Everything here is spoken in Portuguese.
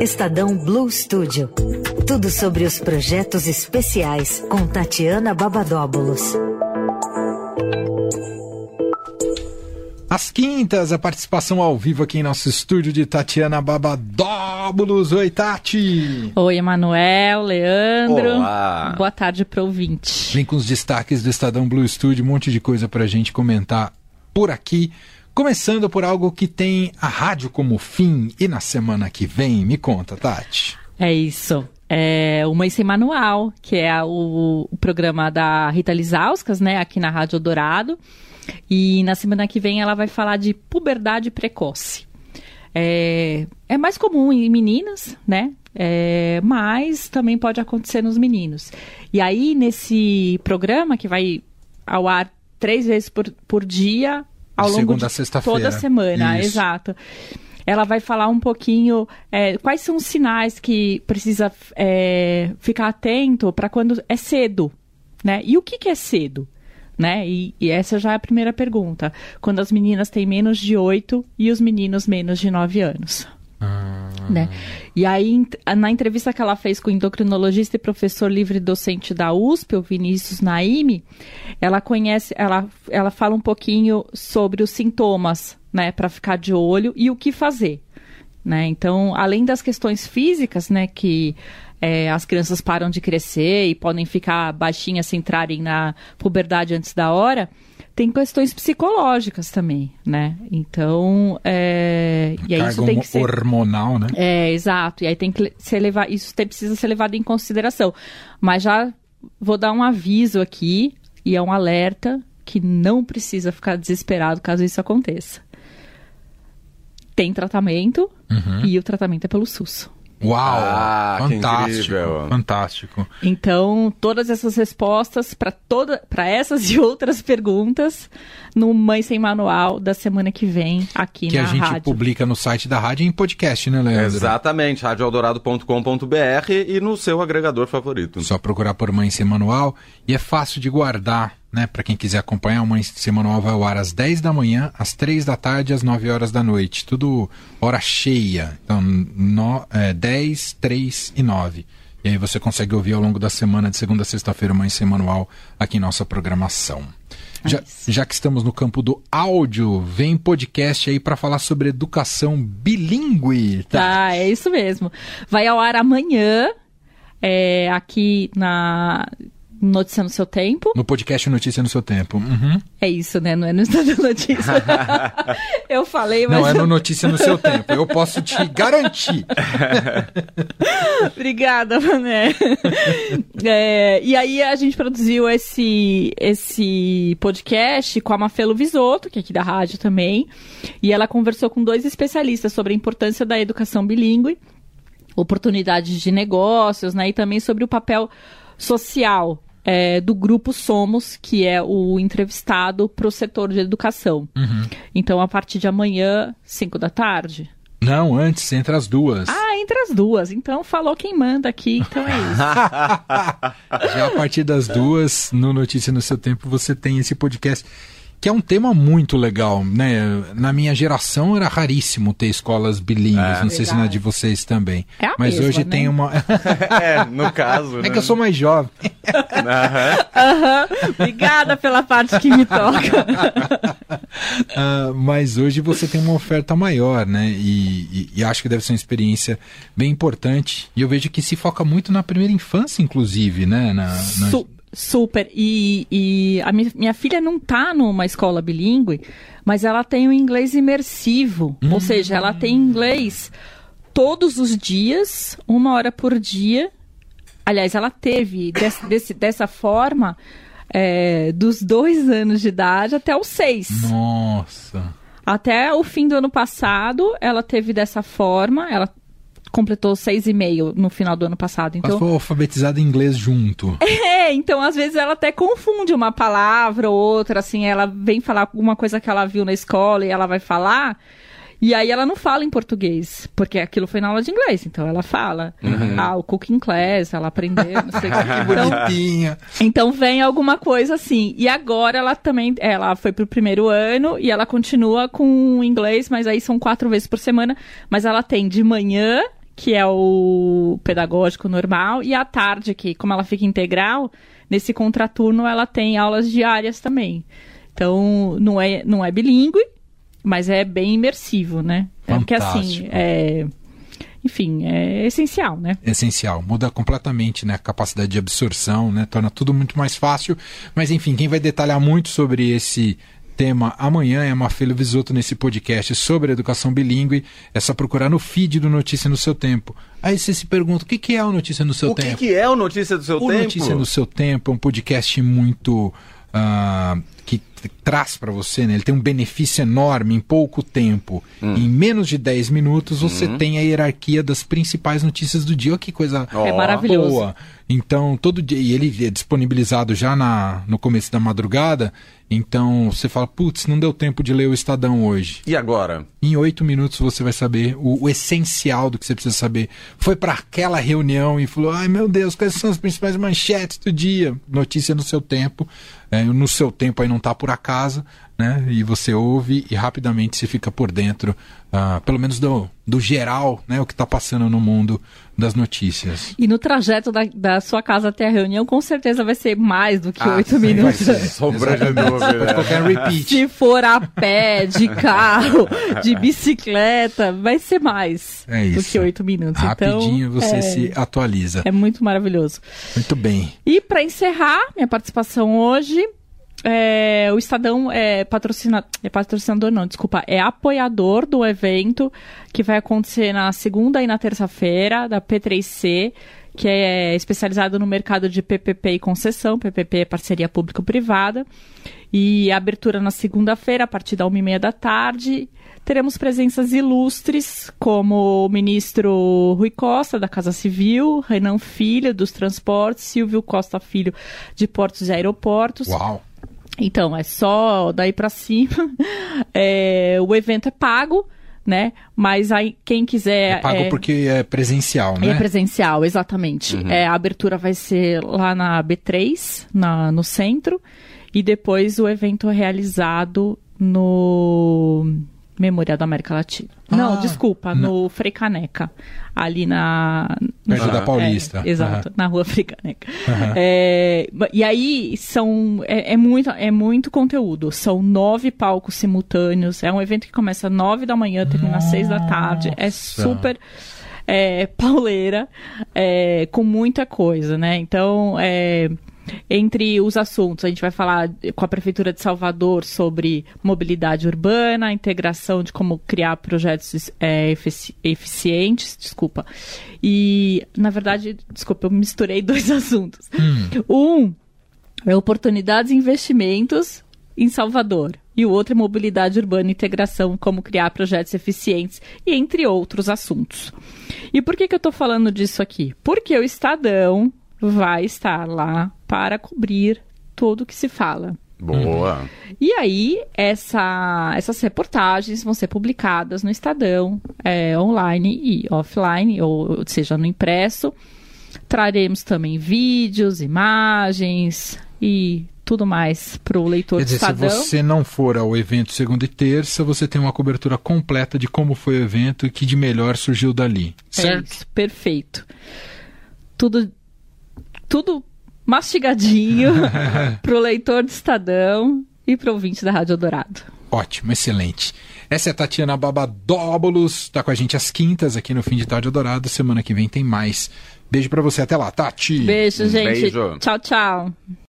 Estadão Blue Studio. Tudo sobre os projetos especiais com Tatiana Babadóbulos. Às quintas, a participação ao vivo aqui em nosso estúdio de Tatiana Babadóbulos. Oi, Tati! Oi, Emanuel, Leandro. Olá. Boa tarde para ouvinte. Vem com os destaques do Estadão Blue Studio, um monte de coisa pra gente comentar por aqui. Começando por algo que tem a rádio como fim e na semana que vem. Me conta, Tati. É isso. É o Mãe Sem Manual, que é o, o programa da Rita Lizauskas, né, aqui na Rádio Dourado. E na semana que vem ela vai falar de puberdade precoce. É, é mais comum em meninas, né? É, mas também pode acontecer nos meninos. E aí, nesse programa, que vai ao ar três vezes por, por dia, ao De longo de a toda semana, Isso. exato. Ela vai falar um pouquinho é, quais são os sinais que precisa é, ficar atento para quando é cedo, né? E o que, que é cedo? Né? E, e essa já é a primeira pergunta. Quando as meninas têm menos de 8 e os meninos menos de 9 anos. Né? E aí, na entrevista que ela fez com o endocrinologista e professor livre docente da USP, o Vinícius Naime, ela conhece, ela, ela fala um pouquinho sobre os sintomas, né, para ficar de olho e o que fazer. Né? Então, além das questões físicas, né, que é, as crianças param de crescer e podem ficar baixinhas se entrarem na puberdade antes da hora, tem questões psicológicas também, né? Então, é, e aí Carga isso tem que ser hormonal, né? é, exato. E aí tem que ser levar, isso tem- precisa ser levado em consideração. Mas já vou dar um aviso aqui e é um alerta que não precisa ficar desesperado caso isso aconteça. Tem tratamento e o tratamento é pelo SUS. Uau! Ah, que fantástico, fantástico. Então, todas essas respostas para toda para essas e outras perguntas no Mãe Sem Manual da semana que vem aqui Que na a gente rádio. publica no site da rádio e em podcast, né, Leandro? Exatamente, radioeldorado.com.br e no seu agregador favorito. Só procurar por Mãe Sem Manual e é fácil de guardar, né? Para quem quiser acompanhar, o Mãe Sem Manual vai ao ar às 10 da manhã, às 3 da tarde e às 9 horas da noite. Tudo hora cheia. Então, no, é, 10, 3 e 9. E aí você consegue ouvir ao longo da semana, de segunda a sexta-feira, o Mãe Sem Manual aqui em nossa programação. Já, já que estamos no campo do áudio, vem podcast aí para falar sobre educação bilíngue. Tá? Tá, é isso mesmo. Vai ao ar amanhã, é, aqui na Notícia no Seu Tempo. No podcast Notícia no Seu Tempo. Uhum. É isso, né? Não é no Estado Notícia. Eu falei, mas... Não, é no Notícia no Seu Tempo. Eu posso te garantir. Obrigada, Mané. É, e aí a gente produziu esse, esse podcast com a Mafelo Visoto, que é aqui da rádio também. E ela conversou com dois especialistas sobre a importância da educação bilíngue, oportunidades de negócios, né? E também sobre o papel social é, do grupo Somos, que é o entrevistado para o setor de educação. Então, a partir de amanhã, 5 da tarde. Não, antes, entre as duas. Ah, entre as duas. Então, falou quem manda aqui. Então é isso. Já a partir das duas, no Notícia no Seu Tempo, você tem esse podcast, que é um tema muito legal, né? Na minha geração era raríssimo ter escolas bilíngues, não sei se na de vocês também. É a Mas mesma, hoje né? tem uma... É, no caso. é que eu sou mais jovem. Aham. Aham. Obrigada pela parte que me toca. Ah, mas hoje você tem uma oferta maior, né? E, e- e acho que deve ser uma experiência bem importante. E eu vejo que se foca muito na primeira infância, inclusive, né? Na, na- Su- super. E, e a mi- minha filha não tá numa escola bilíngue, mas ela tem o inglês imersivo. Ou seja, ela tem inglês todos os dias, uma hora por dia. Aliás, ela teve des- desse- dessa forma é, dos dois anos de idade até os seis. Nossa. Até o fim do ano passado, ela teve dessa forma. Ela completou seis e meio no final do ano passado. Quase Então, foi alfabetizada em inglês junto. é, então às vezes ela até confunde uma palavra ou outra, assim, ela vem falar alguma coisa que ela viu na escola e ela vai falar. E aí ela não fala em português, porque aquilo foi na aula de inglês, então ela fala. Ah, o cooking class, ela aprendeu, não sei o que. Então, Bonitinha. então vem alguma coisa assim. E agora ela também, ela foi pro primeiro ano e ela continua com inglês, mas aí são quatro vezes por semana. Mas ela tem de manhã, que é o pedagógico normal, e à tarde, que como ela fica integral, nesse contraturno ela tem aulas diárias também. Então, não é, não é bilíngue, mas é bem imersivo, né? É porque assim, é, enfim, é essencial, né? Essencial. Muda completamente né, a capacidade de absorção, né? Torna tudo muito mais fácil. Mas enfim, quem vai detalhar muito sobre esse tema amanhã é Mafelo Visoto nesse podcast sobre educação bilíngue. É só procurar no feed do Notícia no Seu Tempo. Aí você se pergunta, o que, que é o Notícia no Seu o Tempo? O que, que, é o Notícia do Seu o Tempo? O Notícia no Seu Tempo é um podcast muito... Uh, que traz para você, né? Ele tem um benefício enorme em pouco tempo. Hum. Em menos de 10 minutos, você hum. tem a hierarquia das principais notícias do dia. Olha que coisa oh. é maravilhoso. boa. Então, todo dia, e ele é disponibilizado já na, no começo da madrugada. Então, você fala, putz, não deu tempo de ler o Estadão hoje. E agora? Em oito minutos você vai saber o, o, essencial do que você precisa saber. Foi para aquela reunião e falou, ai meu Deus, quais são as principais manchetes do dia? Notícia no seu tempo. É, no seu tempo aí não está por acaso, né? E você ouve e rapidamente se fica por dentro, uh, pelo menos do, do geral, né? O que está passando no mundo das notícias. E no trajeto da, da, sua casa até a reunião, com certeza vai ser mais do que ah, oito minutos. Sombra de dúvida. Qualquer repeat. Se for a pé, de carro, de bicicleta, vai ser mais é do que oito minutos. Rapidinho então, você é, se atualiza. É muito maravilhoso. Muito bem. E para encerrar minha participação hoje, é, o Estadão é, é patrocinador, não, desculpa, é apoiador do evento que vai acontecer na segunda e na terça-feira, da P3C, que é especializado no mercado de PPP e concessão. PPP é parceria público-privada. E abertura na segunda-feira, a partir da uma e meia da tarde. Teremos presenças ilustres, como o ministro Rui Costa, da Casa Civil, Renan Filho, dos Transportes, Silvio Costa Filho, de Portos e Aeroportos. Uau! Então, é só daí para cima. É, o evento é pago, né? Mas aí quem quiser. É pago é... porque é presencial, né? É presencial, exatamente. Uhum. É, a abertura vai ser lá na B3, na, no centro, e depois o evento é realizado no Memorial da América Latina. Ah, não, desculpa, não. no Frei Caneca. Ali na. Perto da Paulista. É, exato, uhum. na rua Frei Caneca. Uhum. É, e aí são. É, é, muito, é muito conteúdo. São nove palcos simultâneos. É um evento que começa às nove da manhã, termina às seis da tarde. É super. É, pauleira, é, com muita coisa, né? Então, é, entre os assuntos, a gente vai falar com a Prefeitura de Salvador sobre mobilidade urbana, integração de como criar projetos é, efici eficientes, desculpa. E, na verdade, desculpa, eu misturei dois assuntos. Hum. Um é oportunidades e investimentos em Salvador. E o outro é mobilidade urbana e integração, como criar projetos eficientes, e entre outros assuntos. E por que, que eu estou falando disso aqui? Porque o Estadão vai estar lá para cobrir tudo o que se fala. Boa. E aí, essa, essas reportagens vão ser publicadas no Estadão, é, online e offline, ou, ou seja, no impresso. Traremos também vídeos, imagens e tudo mais para o leitor Quer dizer, do Estadão. se você não for ao evento segunda e terça, você tem uma cobertura completa de como foi o evento e que de melhor surgiu dali, certo? É isso, perfeito. Tudo tudo mastigadinho para o leitor do Estadão e para o ouvinte da Rádio Dourado. Ótimo, excelente. Essa é a Tatiana Babadóbulos, está com a gente às quintas aqui no Fim de Tarde Dourado. Semana que vem tem mais. Beijo para você, até lá, Tati. Beijo, gente. Beijo. Tchau, tchau.